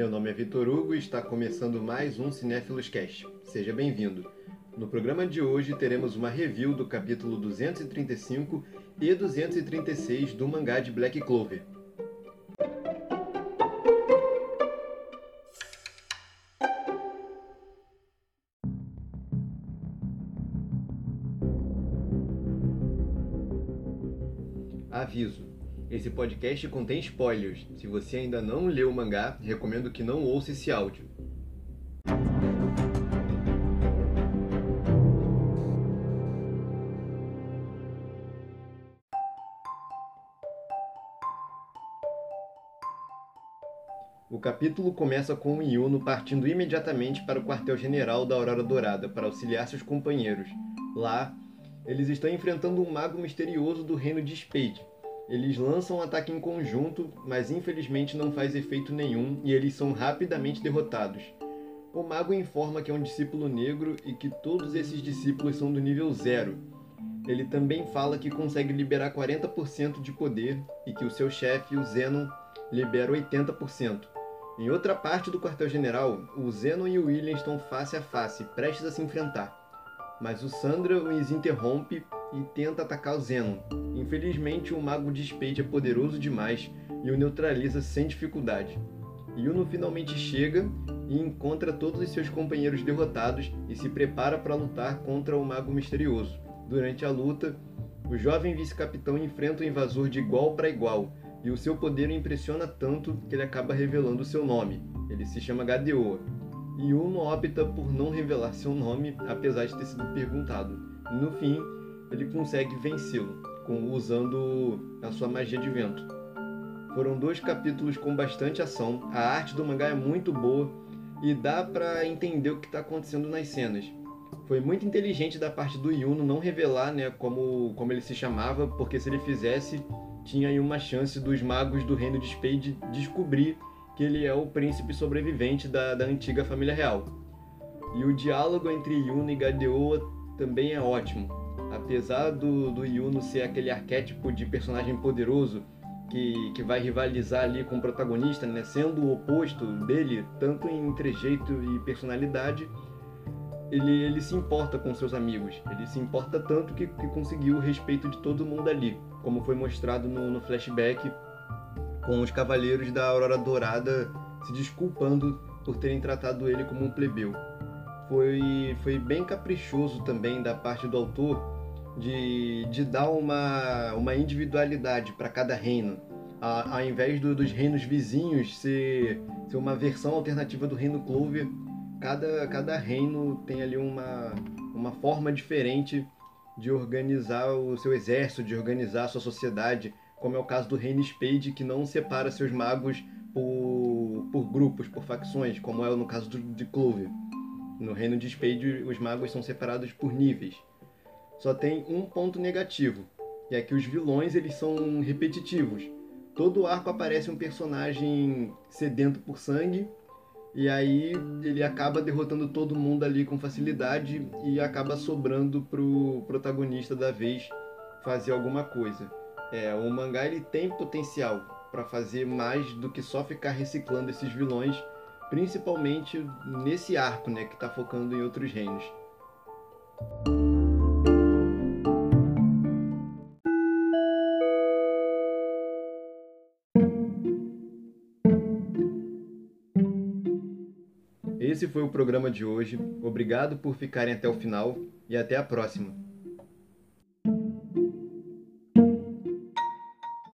Meu nome é Vitor Hugo e está começando mais um Cinéfilos Cast. Seja bem-vindo. No programa de hoje teremos uma review do capítulo 235 e 236 do mangá de Black Clover. Aviso: esse podcast contém spoilers. Se você ainda não leu o mangá, recomendo que não ouça esse áudio. O capítulo começa com o Yuno partindo imediatamente para o quartel-general da Aurora Dourada para auxiliar seus companheiros. Lá, eles estão enfrentando um mago misterioso do reino de Spade. Eles lançam um ataque em conjunto, mas infelizmente não faz efeito nenhum e eles são rapidamente derrotados. O mago informa que é um discípulo negro e que todos esses discípulos são do nível zero. Ele também fala que consegue liberar 40% de poder e que o seu chefe, o Zenon, libera 80%. Em outra parte do quartel-general, o Zenon e o William estão face a face, prestes a se enfrentar. Mas o Sandra os interrompe e tenta atacar o Zenon. Infelizmente, o mago de Spade é poderoso demais e o neutraliza sem dificuldade. Yuno finalmente chega e encontra todos os seus companheiros derrotados e se prepara para lutar contra o mago misterioso. Durante a luta, o jovem vice-capitão enfrenta o invasor de igual para igual, e o seu poder o impressiona tanto que ele acaba revelando seu nome. Ele se chama Gadeoa. E Uno opta por não revelar seu nome, apesar de ter sido perguntado. No fim, ele consegue vencê-lo, usando a sua magia de vento. Foram dois capítulos com bastante ação, a arte do mangá é muito boa e dá para entender o que está acontecendo nas cenas. Foi muito inteligente da parte do Yuno não revelar né, como, como ele se chamava, porque se ele fizesse, tinha aí uma chance dos magos do reino de Spade descobrir que ele é o príncipe sobrevivente da, da antiga família real. E o diálogo entre Yuno e Gadeoa também é ótimo. Apesar do, do Yuno ser aquele arquétipo de personagem poderoso que, que vai rivalizar ali com o protagonista, né, sendo o oposto dele, tanto em trejeito e personalidade, ele, ele se importa com seus amigos. Ele se importa tanto que, que conseguiu o respeito de todo mundo ali, como foi mostrado no, no flashback com os cavaleiros da Aurora Dourada se desculpando por terem tratado ele como um plebeu. Foi, foi bem caprichoso também da parte do autor de, de dar uma, uma individualidade para cada reino. A, ao invés do, dos reinos vizinhos ser, ser uma versão alternativa do reino Clover, cada, cada reino tem ali uma, uma forma diferente de organizar o seu exército, de organizar a sua sociedade, como é o caso do Reino Spade, que não separa seus magos por, por grupos, por facções, como é no caso do, de Clover. No Reino de Spade, os magos são separados por níveis. Só tem um ponto negativo, que é que os vilões eles são repetitivos. Todo arco aparece um personagem sedento por sangue e aí ele acaba derrotando todo mundo ali com facilidade e acaba sobrando pro protagonista da vez fazer alguma coisa. É, o mangá ele tem potencial para fazer mais do que só ficar reciclando esses vilões, principalmente nesse arco, né, que está focando em outros reinos. Esse foi o programa de hoje. Obrigado por ficarem até o final e até a próxima.